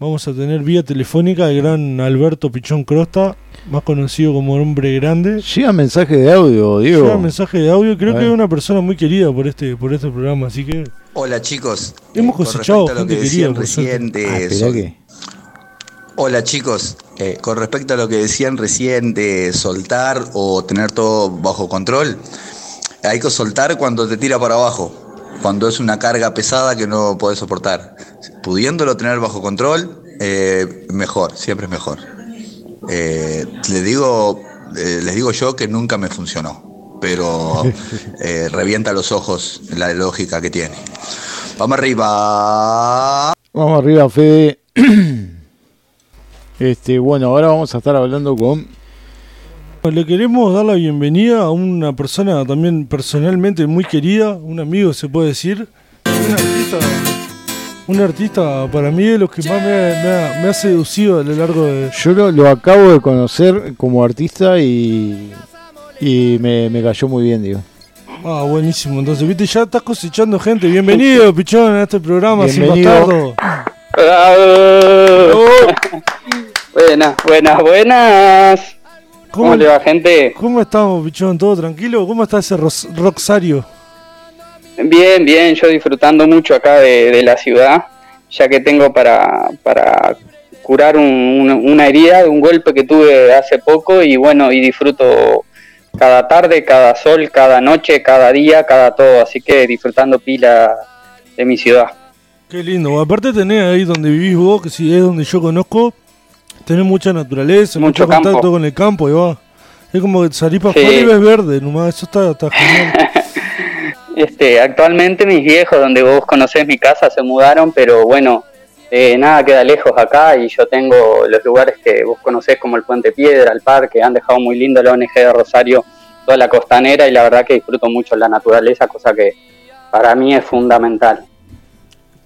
Vamos a tener vía telefónica al gran Alberto Pichón Crosta, más conocido como Hombre Grande. Llega mensaje de audio, Diego. Llega mensaje de audio, creo que es una persona muy querida por este por este programa, así que Hola chicos. hemos Eh, con cosechado respecto a lo gente que querida. decían por recién de Ah, que- Hola chicos, Eh, con respecto a lo que decían recién de soltar o tener todo bajo control, hay que soltar cuando te tira para abajo, cuando es una carga pesada que no podés soportar. Pudiéndolo tener bajo control, eh, mejor, siempre es mejor. Eh, les digo, eh, les digo yo que nunca me funcionó, pero revienta los ojos la lógica que tiene. Vamos arriba. Vamos arriba, Fede. Este, bueno, ahora vamos a estar hablando con. Le queremos dar la bienvenida a una persona también personalmente muy querida, un amigo se puede decir, un artista, un artista para mí de los que más me ha, me ha- me ha seducido a lo largo de... Yo lo, lo acabo de conocer como artista y. Y me, me cayó muy bien, digo. Ah, buenísimo, entonces, viste, ya estás cosechando gente. Bienvenido, Pichón, a este programa sin bastardo. Buenas, buenas, buenas. ¿Cómo, ¿Cómo- le va, gente? ¿Cómo estamos, Pichón? ¿Todo tranquilo? ¿Cómo está ese Roxario? Bien, bien, yo disfrutando mucho acá de, de la ciudad, ya que tengo para, para curar un- una, una herida de un golpe que tuve hace poco y bueno, y disfruto cada tarde, cada sol, cada noche, cada día, cada todo, así que disfrutando pila de mi ciudad. Qué lindo. Aparte tenés ahí donde vivís vos, que si es donde yo conozco, tenés mucha naturaleza, mucho, Mucho campo. contacto con el campo y va. Es como que salís para Sí. afuera y ves verde, nomás, eso está, está genial. Este, actualmente mis viejos, donde vos conocés mi casa, se mudaron, pero bueno, eh, nada queda lejos acá y yo tengo los lugares que vos conocés como el Puente Piedra, el parque, han dejado muy lindo la ONG de Rosario, toda la costanera y la verdad que disfruto mucho la naturaleza, cosa que para mí es fundamental.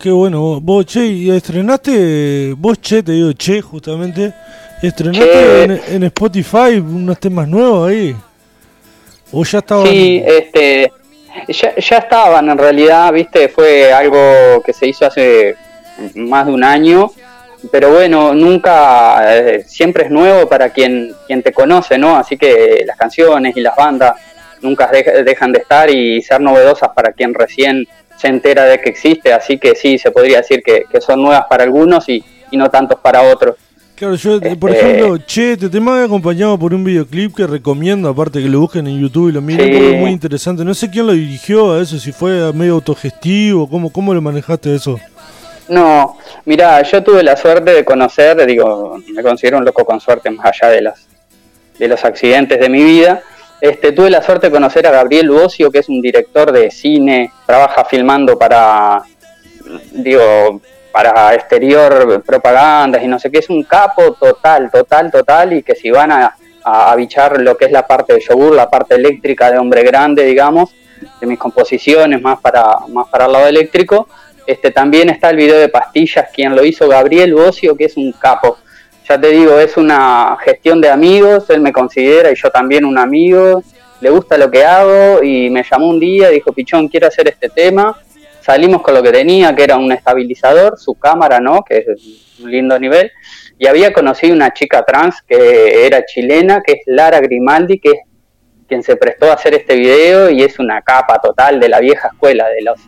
Qué bueno, vos, che, y estrenaste, vos che, te digo che, justamente, estrenaste Che. en, en Spotify unos temas nuevos ahí. O ya estaban... Sí, este, ya, ya estaban en realidad, viste, fue algo que se hizo hace más de un año, pero bueno, nunca, eh, siempre es nuevo para quien, quien te conoce, ¿no? Así que las canciones y las bandas nunca de- dejan de estar y ser novedosas para quien recién se entera de que existe, así que sí, se podría decir que, que son nuevas para algunos y, y no tantos para otros. Claro, yo, por Este- ejemplo, che, este tema es acompañado por un videoclip que recomiendo, aparte que lo busquen en YouTube y lo miren, Sí. porque es muy interesante. No sé quién lo dirigió a eso, si fue medio autogestivo, cómo, cómo lo manejaste eso. No, mira, yo tuve la suerte de conocer, digo, me considero un loco con suerte más allá de las de los accidentes de mi vida. Este, tuve la suerte de conocer a Gabriel Bocio, que es un director de cine, trabaja filmando para, digo, para exterior propagandas y no sé qué, es un capo total, total, total, y que si van a, a, bichar lo que es la parte de yogur, la parte eléctrica de hombre grande, digamos, de mis composiciones, más para, más para el lado eléctrico, este, también está el video de pastillas, quien lo hizo Gabriel Bocio, que es un capo. Te digo, es una gestión de amigos, él me considera y yo también un amigo, le gusta lo que hago y me llamó un día, dijo, Pichón, quiero hacer este tema. Salimos con lo que tenía, que era un estabilizador, su cámara, ¿no? Que es un lindo nivel. Y había conocido una chica trans que era chilena, que es Lara Grimaldi, que es quien se prestó a hacer este video y es una capa total de la vieja escuela de los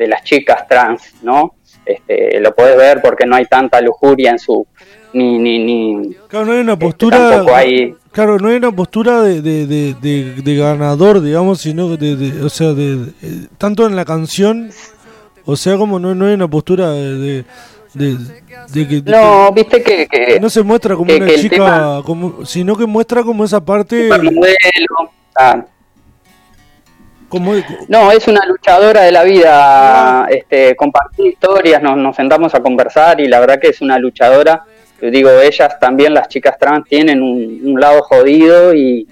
de las chicas trans, ¿no? Este, lo puedes ver porque no hay tanta lujuria en su ni ni ni Claro, no hay una este, postura... tampoco hay Claro, no hay una postura de, de, de, ganador, digamos, sino de, de- o sea, de, tanto en la canción, o sea, como no, no hay una postura de, que, no, viste que, no se muestra como que- una que chica, tema- como, sino que muestra como esa parte, ah, como No, es una luchadora de la vida. Este, compartí historias, nos, nos sentamos a conversar y la verdad que es una luchadora. Digo, ellas también, las chicas trans, tienen un, lado jodido y,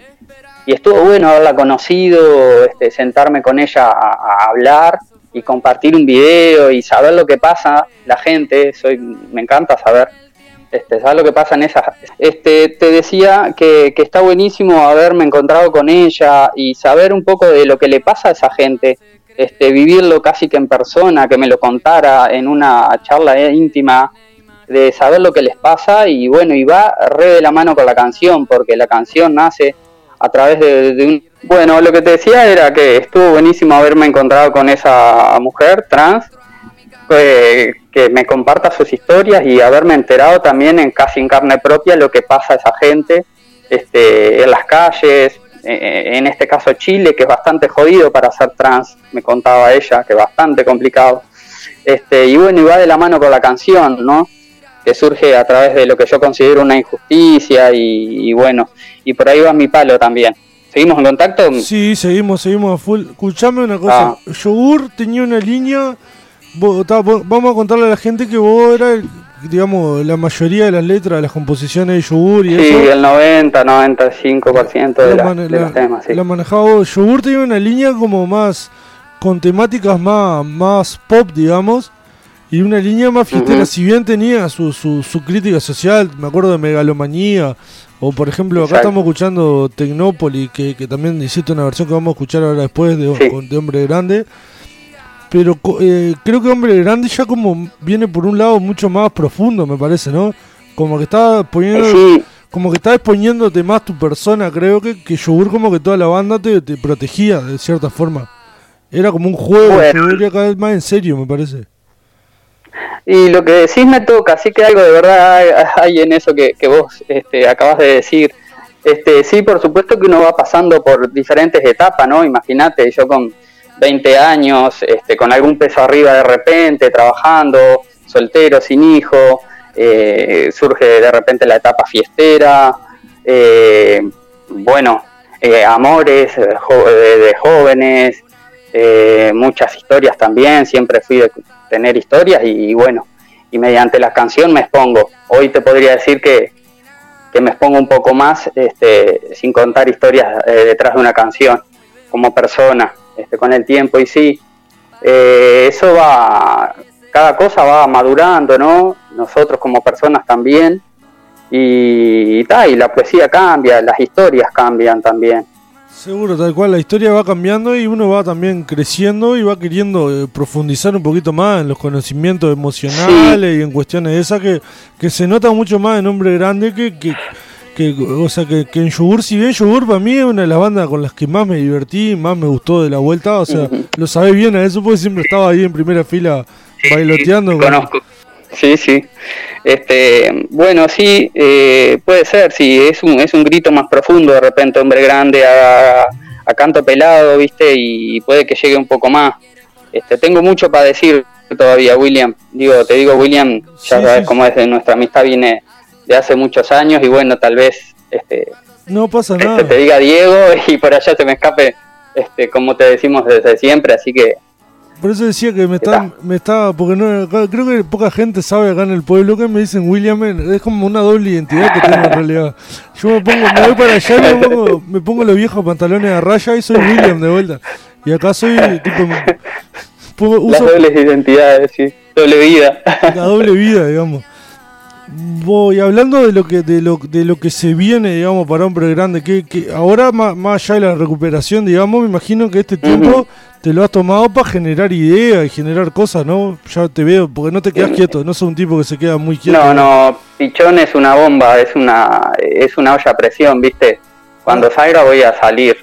y estuvo bueno haberla conocido, este, sentarme con ella a, hablar y compartir un video y saber lo que pasa la gente. Soy, me encanta saber este, saber lo que pasa en esas. Este, te decía que, que está buenísimo haberme encontrado con ella y saber un poco de lo que le pasa a esa gente, este, vivirlo casi que en persona, que me lo contara en una charla íntima. De saber lo que les pasa y bueno, y va re de la mano con la canción, porque la canción nace a través de, un... Bueno, lo que te decía era que estuvo buenísimo haberme encontrado con esa mujer trans, eh, que me comparta sus historias y haberme enterado también en casi en carne propia lo que pasa a esa gente este, en las calles, eh, en este caso Chile, que es bastante jodido para ser trans, me contaba ella, que es bastante complicado. Este, y bueno, y va de la mano con la canción, ¿no? Que surge a través de lo que yo considero una injusticia y, bueno, y por ahí va mi palo también. ¿Seguimos en contacto? Sí, seguimos, seguimos a full. Escuchame una cosa, ah. Yogur tenía una línea, vamos a contarle a la gente que vos eras, digamos, la mayoría de las letras, de las composiciones de Yogur y sí, el 90, 95% de, la, de los temas, La manejaba. Yogur tenía una línea como más, con temáticas más, más pop, digamos y una línea más fiestera, si bien tenía su, su, su, crítica social, me acuerdo de Megalomanía, o por ejemplo, acá estamos escuchando Tecnópolis, que, que, también hiciste una versión que vamos a escuchar ahora después de, de Hombre Grande. Pero eh, creo que Hombre Grande ya como viene por un lado mucho más profundo, me parece, ¿no? Como que está poniendo... Como que está exponiéndote más tu persona, creo que, que Yogur como que toda la banda te, te protegía de cierta forma. Era como un juego, bueno. cada vez más en serio, me parece. Y lo que decís me toca, así que algo de verdad hay en eso que, vos este, acabas de decir. Este, sí, por supuesto que uno va pasando por diferentes etapas, ¿no? Imagínate, yo con 20 años, este, con algún peso arriba de repente, trabajando, soltero, sin hijo, eh, surge de repente la etapa fiestera, eh, bueno, eh, amores de, jóvenes, muchas historias también, siempre fui de, tener historias y, bueno, y mediante la canción me expongo. Hoy te podría decir que, que me expongo un poco más este, sin contar historias eh, detrás de una canción como persona, este, con el tiempo y sí, eh, eso va, cada cosa va madurando, ¿no? Nosotros como personas también y, y, y la poesía cambia, las historias cambian también. Seguro, tal cual, la historia va cambiando y uno va también creciendo y va queriendo eh, profundizar un poquito más en los conocimientos emocionales y en cuestiones de esas que, que se nota mucho más en Hombre Grande que, que, que o sea, que, en Yogur, si bien Yogur para mí es una de las bandas con las que más me divertí, más me gustó de la vuelta, o sea, lo sabés bien a eso porque siempre estaba ahí en primera fila bailoteando. conozco. Sí, sí. Este, bueno, sí, eh, puede ser, sí, es un, es un grito más profundo de repente, hombre grande a, canto pelado, ¿viste? Y puede que llegue un poco más. Este, tengo mucho para decir todavía, William. Digo, te digo, William, ya sabes cómo es, nuestra amistad viene de hace muchos años y bueno, tal vez este, no pasa este, nada. te diga Diego y por allá se me escape, este, como te decimos desde siempre, así que por eso decía que me está, me está, porque no, creo que poca gente sabe acá en el pueblo que me dicen William, es como una doble identidad que tengo en realidad. Yo me pongo, me voy para allá y me pongo, me pongo los viejos pantalones a raya y soy William de vuelta. Y acá soy tipo uso, Las dobles identidades, sí, doble vida. La doble vida, digamos. Voy hablando de lo que de lo, de lo que se viene, digamos, para hombre grande, que, que ahora más, más allá de la recuperación, digamos, me imagino que este tiempo te lo has tomado para generar ideas y generar cosas, ¿no? Ya te veo, porque no te quedas quieto, no sos un tipo que se queda muy quieto. No, no, Pichón es una bomba, es una es una olla a presión, ¿viste? Cuando salga voy a salir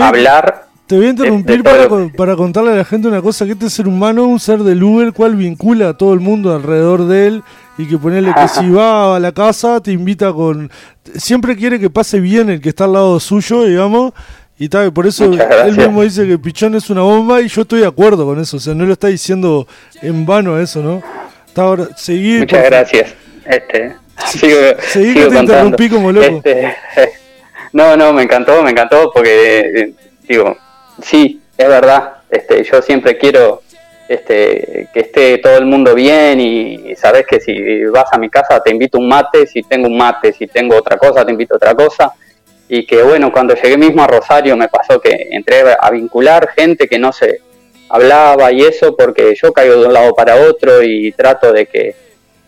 a hablar te voy a interrumpir para, para, contarle a la gente una cosa, que este ser humano es un ser del Uber, cual vincula a todo el mundo alrededor de él y que ponerle que si va a la casa te invita con... Siempre quiere que pase bien el que está al lado suyo, digamos, y tal, por eso él mismo dice que Pichón es una bomba y yo estoy de acuerdo con eso, o sea, no lo está diciendo en vano eso, ¿no? Está ahora, seguí, Muchas gracias. Este, sigo, seguí que te interrumpí como loco. Este, no, no, me encantó, me encantó porque, eh, digo, sí, es verdad. Este, yo siempre quiero este, que esté todo el mundo bien y, sabes que si vas a mi casa te invito un mate, si tengo un mate, si tengo otra cosa te invito a otra cosa. Y que bueno, cuando llegué mismo a Rosario me pasó que entré a vincular gente que no se hablaba y eso porque yo caigo de un lado para otro y trato de que,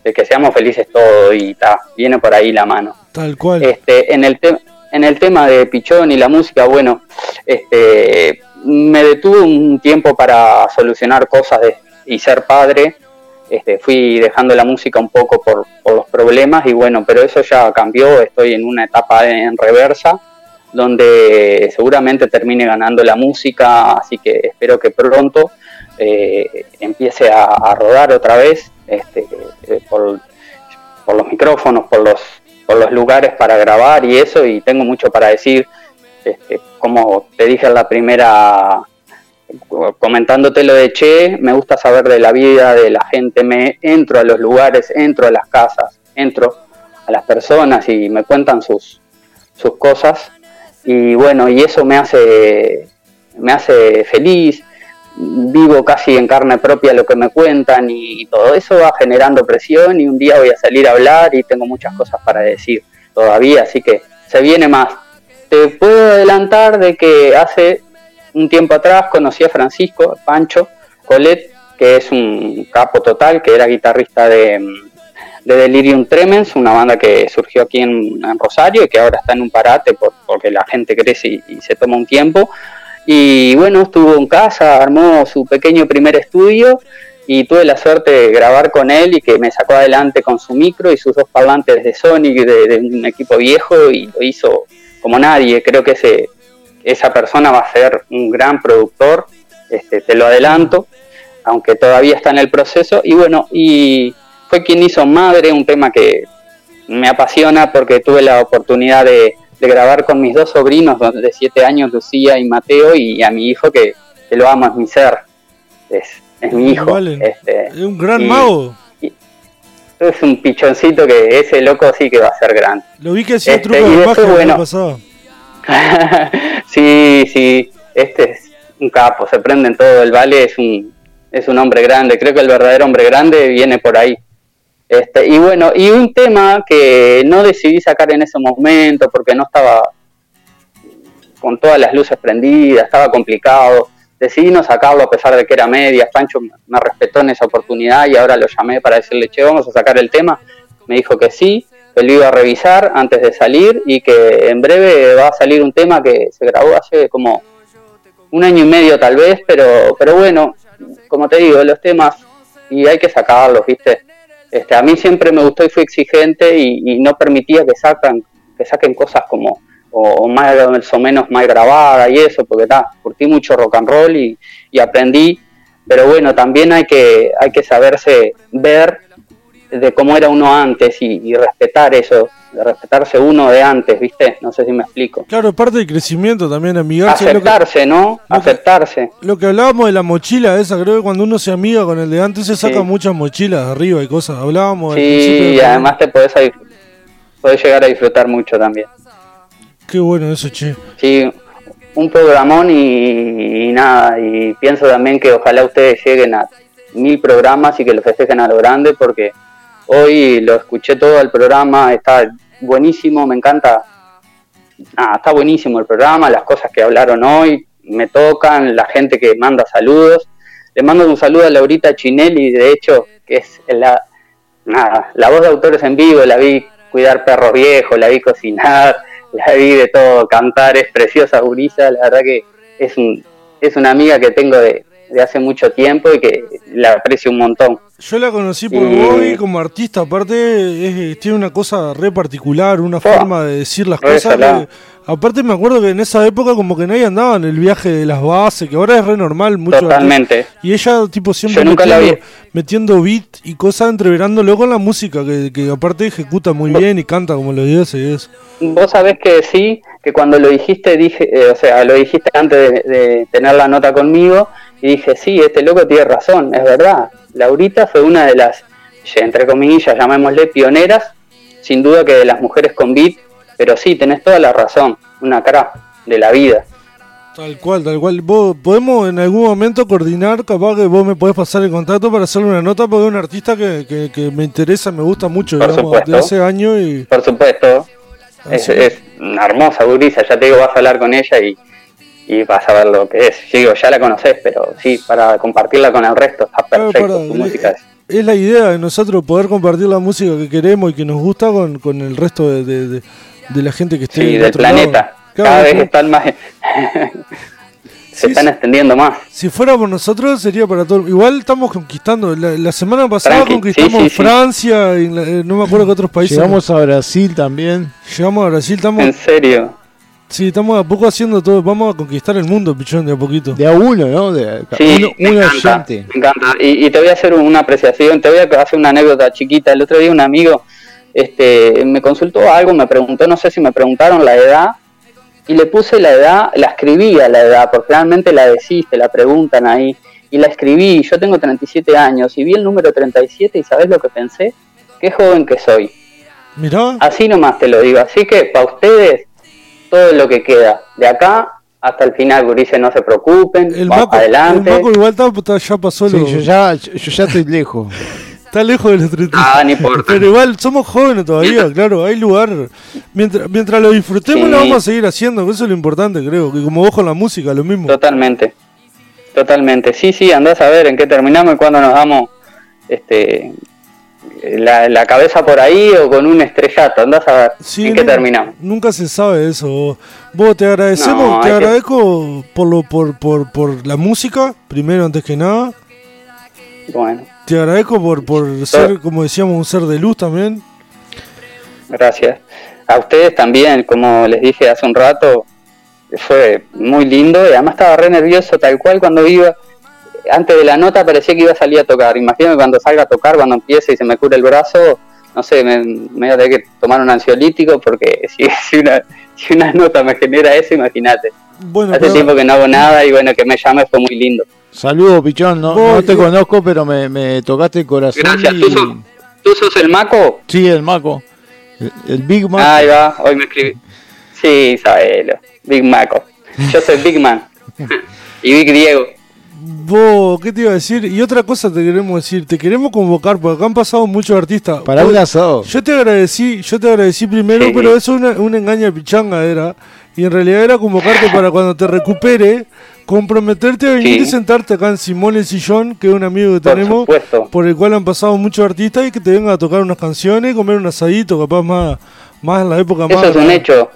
de que seamos felices todos y ta, viene por ahí la mano. Tal cual. Este, en el tema en el tema de Pichón y la música, bueno, este, me detuve un tiempo para solucionar cosas de, y ser padre. Este, fui dejando la música un poco por, los problemas y bueno, pero eso ya cambió, estoy en una etapa en reversa donde seguramente termine ganando la música, así que espero que pronto eh, empiece a, rodar otra vez este, eh, por, por, los micrófonos, por los, por los lugares para grabar y eso, y tengo mucho para decir, este, como te dije en la primera comentándote lo de Che, me gusta saber de la vida de la gente, me entro a los lugares, entro a las casas, entro a las personas y me cuentan sus, sus cosas y bueno, y eso me hace, me hace feliz, vivo casi en carne propia lo que me cuentan y, todo eso va generando presión y un día voy a salir a hablar y tengo muchas cosas para decir todavía, así que se viene más. Te puedo adelantar de que hace un tiempo atrás conocí a Francisco Pancho Colet, que es un capo total, que era guitarrista de, de Delirium Tremens, una banda que surgió aquí en, Rosario y que ahora está en un parate porque la gente crece y, se toma un tiempo. Y bueno, estuvo en casa, armó su pequeño primer estudio y tuve la suerte de grabar con él y que me sacó adelante con su micro y sus dos parlantes de Sonic de, un equipo viejo y lo hizo como nadie. Creo que ese, esa persona va a ser un gran productor, este, te lo adelanto, aunque todavía está en el proceso. Y bueno, y fue quien hizo Madre, un tema que me apasiona porque tuve la oportunidad de, grabar con mis dos sobrinos de siete años, Lucía y Mateo, y a mi hijo que, lo amo, es mi ser, es, mi hijo. Este, es un gran mago. es un pichoncito que ese loco sí que va a ser grande. Lo vi que hacía este, truco de bueno, pasado. sí, sí, este es un capo, se prende en todo, el Vale es un, es un hombre grande, creo que el verdadero hombre grande viene por ahí. Este, y bueno, y un tema que no decidí sacar en ese momento porque no estaba con todas las luces prendidas, estaba complicado. Decidí no sacarlo a pesar de que era media. Pancho me respetó en esa oportunidad y ahora lo llamé para decirle, che, vamos a sacar el tema. Me dijo que sí, que lo iba a revisar antes de salir y que en breve va a salir un tema que se grabó hace como un año y medio tal vez, pero, pero bueno, como te digo, los temas y hay que sacarlos, ¿viste? Este, a mí siempre me gustó y fui exigente y, no permitía que sacan, que saquen cosas como o, más o menos más grabadas y eso, porque está, curtí mucho rock and roll y, aprendí, pero bueno, también hay que, hay que saberse ver de cómo era uno antes y respetar eso, de respetarse uno de antes, ¿viste? No sé si me explico. Claro, parte del crecimiento también, amigarse. Aceptarse, ¿no? Aceptarse. lo que hablábamos de la mochila esa, creo que cuando uno se amiga con el de antes se saca muchas mochilas de arriba y cosas. Hablábamos Sí, y además te podés, podés llegar a disfrutar mucho también. Qué bueno eso, che. Sí, un programón y, y nada, y pienso también que ojalá ustedes lleguen a mil programas y que lo festejen a lo grande porque hoy lo escuché todo el programa, está buenísimo, me encanta. Ah, está buenísimo el programa, las cosas que hablaron hoy me tocan, la gente que manda saludos. Le mando un saludo a Laurita Chinelli, de hecho, que es la, nada, la voz de autores en vivo, la vi cuidar perros viejos, la vi cocinar, la vi de todo, cantar, es preciosa, Gurisa, la verdad que es, un, es una amiga que tengo de, de hace mucho tiempo y que la aprecio un montón. Yo la conocí por y... como artista, aparte tiene una cosa re particular, una forma de decir las cosas. aparte me acuerdo que en esa época como que nadie andaba en el viaje de las bases, que ahora es re normal. Mucho Totalmente. Y ella tipo siempre metiendo, beat y cosas, entreverándolo con la música, que, aparte ejecuta muy bien y canta como lo dice y eso. Vos sabés que sí, que cuando lo dijiste, dije, eh, o sea, lo dijiste antes de tener la nota conmigo, y dije, sí, este loco tiene razón, es verdad Laurita fue una de las, entre comillas, llamémosle pioneras, sin duda que de las mujeres con beat, pero sí, tenés toda la razón, una cara de la vida. Tal cual, tal cual. podemos en algún momento coordinar, capaz que vos me podés pasar el contacto para hacerle una nota, porque es un artista que, que, me interesa, me gusta mucho, Por digamos, de hace años y... Por supuesto, es, es, una hermosa gurisa, ya te digo, vas a hablar con ella y y vas a ver lo que es. Yo digo, ya la conoces, pero sí, para compartirla con el resto está perfecto. música es. la idea de nosotros poder compartir la música que queremos y que nos gusta con, con el resto de, de, la gente que esté sí, del planeta. Cada vez están más. se están extendiendo más. Si fuera por nosotros sería para todo. Igual estamos conquistando. La, semana pasada conquistamos Francia y eh, no me acuerdo qué otros países. Llegamos a Brasil también. Llegamos a Brasil, estamos. ¿En serio? Sí, estamos a poco haciendo todo. Vamos a conquistar el mundo, pichón, de a poquito. De a uno, ¿no? De sí, me encanta, me encanta. Y, te voy a hacer una apreciación, te voy a hacer una anécdota chiquita. El otro día un amigo este, me consultó algo, me preguntó, no sé si me preguntaron la edad, y le puse la edad, la escribí a la edad, porque realmente la decís, te la preguntan ahí, y la escribí, yo tengo 37 años, y vi el número 37 y ¿sabes lo que pensé? Qué joven que soy. Mirá. Así nomás te lo digo, así que para ustedes, todo lo que queda, de acá hasta el final, Gurice, no se preocupen, el adelante. El Maco igual ya pasó sí, yo ya, yo ya estoy lejos. Está lejos de los 30. Ah, ni importa. Pero igual somos jóvenes todavía, claro, hay lugar. Mientras, mientras lo disfrutemos, lo vamos a seguir haciendo. Eso es lo importante, creo. Que como vos con la música, lo mismo. Totalmente. Totalmente. Sí, sí, andás a ver en qué terminamos y cuándo nos damos este, la, cabeza por ahí o con un estrellato. Andás a ver en qué terminamos. Nunca se sabe eso. Vos te agradecemos, te agradezco por, lo, por, por, por la música, primero, antes que nada. Bueno. Te agradezco por, por ser, como decíamos, un ser de luz también. Gracias. A ustedes también, como les dije hace un rato, fue muy lindo y además estaba re nervioso, tal cual cuando iba, antes de la nota parecía que iba a salir a tocar. Imagínate cuando salga a tocar, cuando empiece y se me cura el brazo, no sé, me, me voy a tener que tomar un ansiolítico porque si, si, una, si una nota me genera eso, imagínate. Bueno, Hace tiempo que no hago nada y bueno, que me llame fue muy lindo. Saludos, Pichón. No, no te conozco, pero me, me, tocaste el corazón. Gracias. ¿Tú, sos, el Maco? Sí, el Maco. El, Big Man. Ahí va, hoy me escribí. Sí, Isabelo. Big Maco. Yo soy Big Man. y Big Diego. Vos, ¿qué te iba a decir? Y otra cosa te queremos decir, te queremos convocar, porque acá han pasado muchos artistas. Para un asado. Yo te agradecí, yo te agradecí primero, pero eso es una, una engaña pichanga era. Y en realidad era convocarte para cuando te recupere comprometerte a venir y sentarte acá en Simón el Sillón, que es un amigo que tenemos, por el cual han pasado muchos artistas y que te vengan a tocar unas canciones, comer un asadito, capaz más, más en la época más. Eso es un hecho.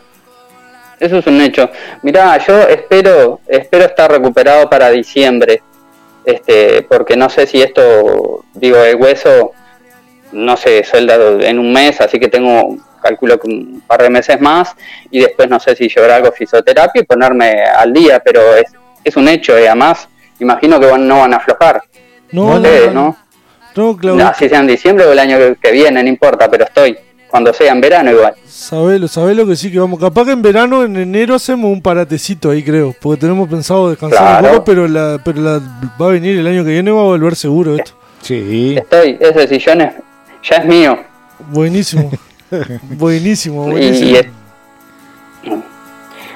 Eso es un hecho. Mirá, yo espero, espero estar recuperado para diciembre, este, porque no sé si esto, digo, el hueso, no sé, suelda en un mes, así que tengo, calculo que un par de meses más, y después no sé si llevar algo fisioterapia y ponerme al día, pero es, es un hecho y además imagino que no van a aflojar. No, no, no. no, si sea en diciembre o el año que viene, no importa, pero estoy. Cuando sea en verano igual. Sabelo, sabelo que sí que vamos. Capaz que en verano, en enero hacemos un paratecito ahí, creo. Porque tenemos pensado descansar un poco, pero, la, pero la, va a venir el año que viene, va a volver seguro esto. Sí. Estoy, ese sillón es, ya es mío. Buenísimo. buenísimo, buenísimo.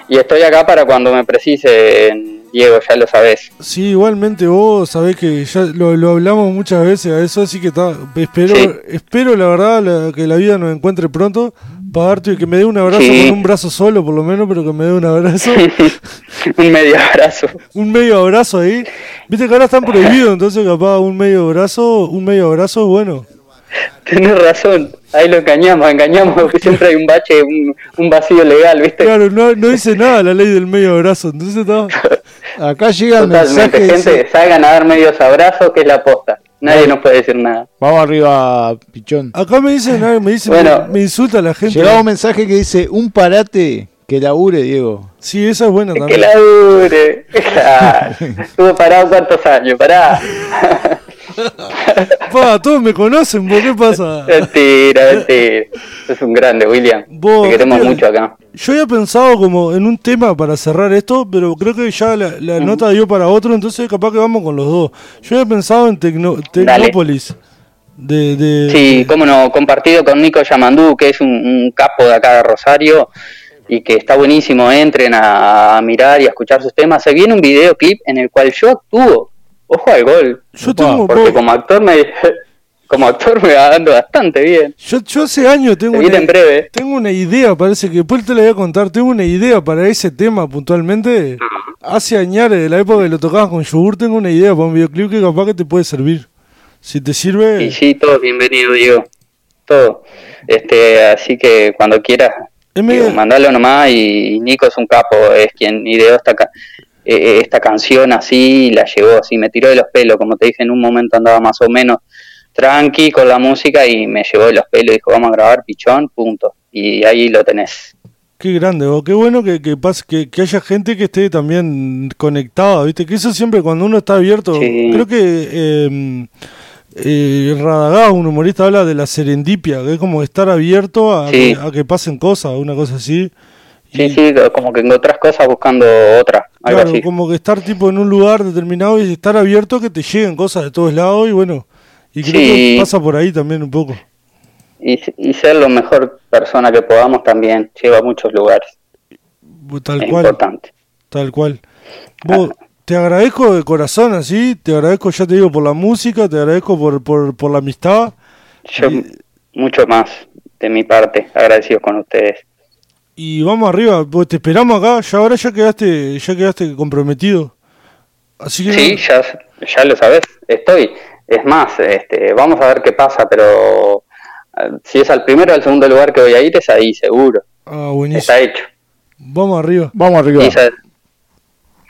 Y, y, estoy acá para cuando me precise Diego, ya lo sabés. Sí, igualmente vos sabés que ya lo, hablamos muchas veces a eso, así que está, espero, espero la verdad que la vida nos encuentre pronto para darte que me dé un abrazo con un brazo solo por lo menos, pero que me dé un abrazo. un medio abrazo. un medio abrazo ahí. Viste que ahora están prohibidos, entonces capaz un medio abrazo, un medio abrazo bueno. Tenés razón, ahí lo engañamos, engañamos, porque siempre hay un bache, un, vacío legal, ¿viste? Claro, no, no dice nada la ley del medio abrazo, entonces está... Acá llega el mensaje. Gente, salgan a dar medios abrazos, que es la posta. Nadie nos puede decir nada. Vamos arriba, pichón. Acá me dicen, me dicen, me, insulta la gente. Llega un mensaje que dice, un parate que labure, Diego. Sí, esa es buena también. Que labure. Estuvo parado cuántos años, pará. Pa, todos me conocen, ¿vos qué pasa? Mentira, mentira. Es un grande, William. Te queremos mucho acá. Yo había pensado como en un tema para cerrar esto, pero creo que ya la, nota dio para otro, entonces capaz que vamos con los dos. Yo había pensado en Tecnópolis. De, sí, cómo no, compartido con Nico Yamandú, que es un, capo de acá de Rosario y que está buenísimo, entren a, a, mirar y a escuchar sus temas. Se viene un videoclip en el cual yo actúo ojo al gol. Yo tengo, porque como actor me como actor me va dando bastante bien. Yo, yo hace años tengo una, en breve. tengo una idea, parece que después te la voy a contar, tengo una idea para ese tema puntualmente. Hace años, de la época que lo tocabas con Yogur, tengo una idea para un videoclip que capaz que te puede servir. Si te sirve... Y sí, todo bienvenido, Diego. Todo. Este, así que cuando quieras, mandalo nomás y Nico es un capo, es quien ideó esta, eh, esta canción así, y la llevó así, me tiró de los pelos, como te dije, en un momento andaba más o menos tranqui con la música y me llevó de los pelos y dijo, vamos a grabar pichón, punto. Y ahí lo tenés. Qué grande, o qué bueno que, que, pase, que, que, haya gente que esté también conectada, ¿viste? Que eso siempre cuando uno está abierto, creo que eh, eh, Radagá, un humorista, habla de la serendipia, que es como estar abierto a, que, a que pasen cosas, una cosa así. Sí, sí, como que encontrás cosas buscando otra. Algo claro, como que estar tipo en un lugar determinado y estar abierto que te lleguen cosas de todos lados y bueno, y creo que pasa por ahí también un poco. Y, y ser lo mejor persona que podamos también lleva a muchos lugares. Tal es cual. importante. Tal cual. Vos, te agradezco de corazón así, te agradezco, ya te digo, por la música, te agradezco por, por, por la amistad. Yo y, mucho más de mi parte, agradecido con ustedes. Y vamos arriba, pues te esperamos acá, ya ahora ya quedaste, ya quedaste comprometido. Así que sí, ya, ya lo sabes, estoy. Es más, este, vamos a ver qué pasa, pero si es al primero o al segundo lugar que voy a ir, es ahí, seguro. Ah, buenísimo. Está hecho. Vamos arriba. Vamos arriba. Y,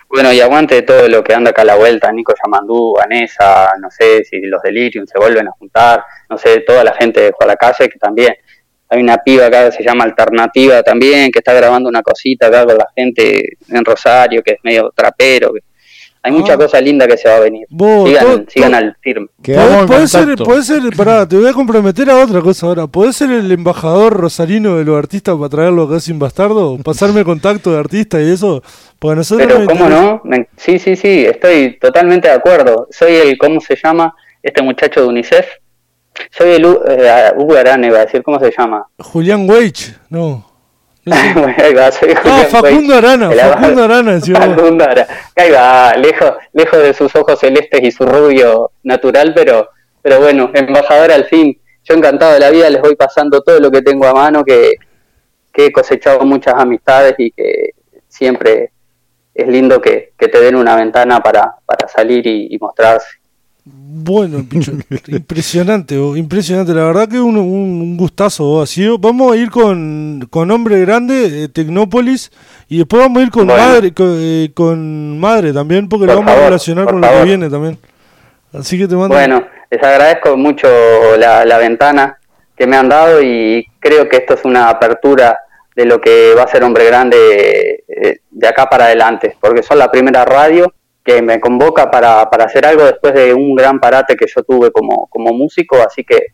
bueno, y aguante todo lo que anda acá a la vuelta, Nico Yamandú, Vanessa, no sé si los Delirium se vuelven a juntar, no sé, toda la gente de la calle que también. Hay una piba acá que se llama Alternativa también, que está grabando una cosita acá con la gente en Rosario, que es medio trapero. Que hay mucha ah. cosa linda que se va a venir. Vos, sigan, al firme. Puede, puede ser, puede ser, pará, te voy a comprometer a otra cosa ahora. ¿Podés ser el embajador rosarino de los artistas para traerlo acá sin bastardo? Pasarme contacto de artistas y eso. Porque nosotros Pero, ¿cómo no? Me, sí, sí, sí, estoy totalmente de acuerdo. Soy el, ¿cómo se llama? Este muchacho de UNICEF. Soy el eh, Hugo Arane, va a decir, ¿cómo se llama? Julián Weich, no. No sé. bueno, soy ah, Facundo Arana, Facundo Arana, sí, Facundo Arana. Ahí va, lejos, lejos de sus ojos celestes y su rubio natural, pero, pero bueno, embajador al fin. Yo encantado de la vida, les voy pasando todo lo que tengo a mano, que, que he cosechado muchas amistades y que siempre es lindo que, que te den una ventana para, para salir y, y mostrarse. Bueno, picho, impresionante, oh, impresionante. La verdad que un, un, un gustazo oh, ha sido. Vamos a ir con, con Hombre Grande, eh, Tecnópolis, y después vamos a ir con Bueno. Madre con, eh, con Madre también, porque lo Por vamos a relacionar con lo que viene también. Así que te mando. Bueno, les agradezco mucho la, la ventana que me han dado y creo que esto es una apertura de lo que va a ser Hombre Grande eh, de acá para adelante, porque son la primera radio que me convoca para, para hacer algo después de un gran parate que yo tuve como, como músico, así que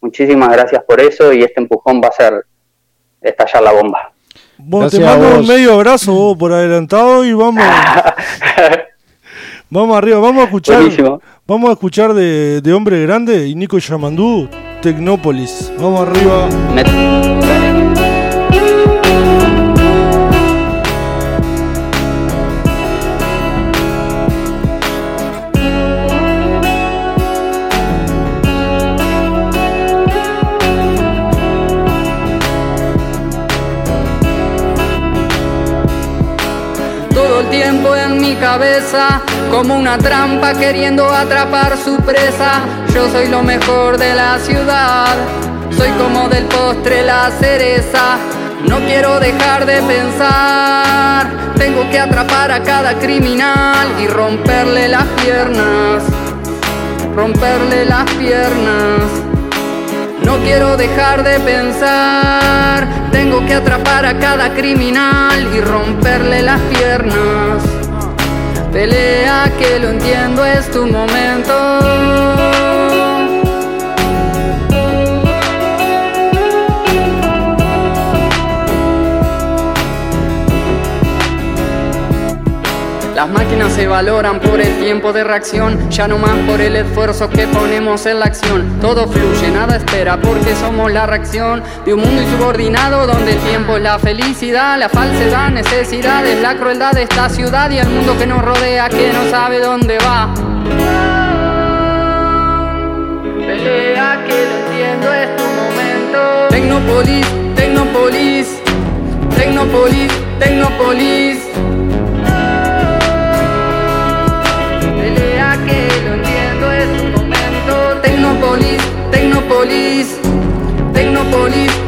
muchísimas gracias por eso y este empujón va a ser estallar la bomba. Bueno, te Gracias mando un medio abrazo vos, por adelantado y vamos, vamos arriba, vamos a escuchar, Buenísimo. vamos a escuchar de, de Hombre Grande y Nico Yamandú, Tecnópolis. Vamos arriba. Cabeza, como una trampa queriendo atrapar su presa. Yo soy lo mejor de la ciudad, soy como del postre la cereza. No quiero dejar de pensar, tengo que atrapar a cada criminal y romperle las piernas, romperle las piernas. No quiero dejar de pensar, tengo que atrapar a cada criminal y romperle las piernas. Pelea que lo entiendo, es tu momento. Máquinas se valoran por el tiempo de reacción, ya no más por el esfuerzo que ponemos en la acción. Todo fluye, nada espera, porque somos la reacción de un mundo insubordinado donde el tiempo es la felicidad, la falsedad, necesidad, es la crueldad de esta ciudad y el mundo que nos rodea que no sabe dónde va. Pelea que lo entiendo, es tu momento. Tecnopolis, Tecnopolis, Tecnopolis, Tecnopolis. Tecnopolis, Tecnopolis.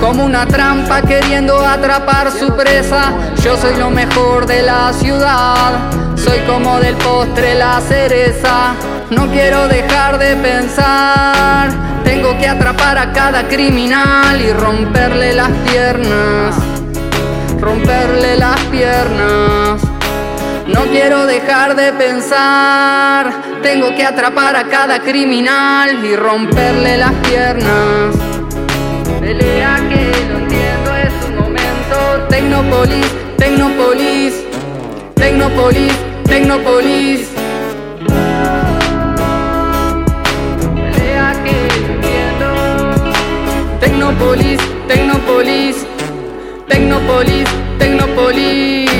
Como una trampa queriendo atrapar su presa. Yo soy lo mejor de la ciudad, soy como del postre la cereza. No quiero dejar de pensar, tengo que atrapar a cada criminal y romperle las piernas, romperle las piernas. No quiero dejar de pensar, tengo que atrapar a cada criminal y romperle las piernas. Pelea que lo entiendo, es un momento. Tecnopolis, Tecnopolis, Tecnopolis, Tecnopolis. Pelea que lo entiendo. Tecnopolis, Tecnopolis, Tecnopolis.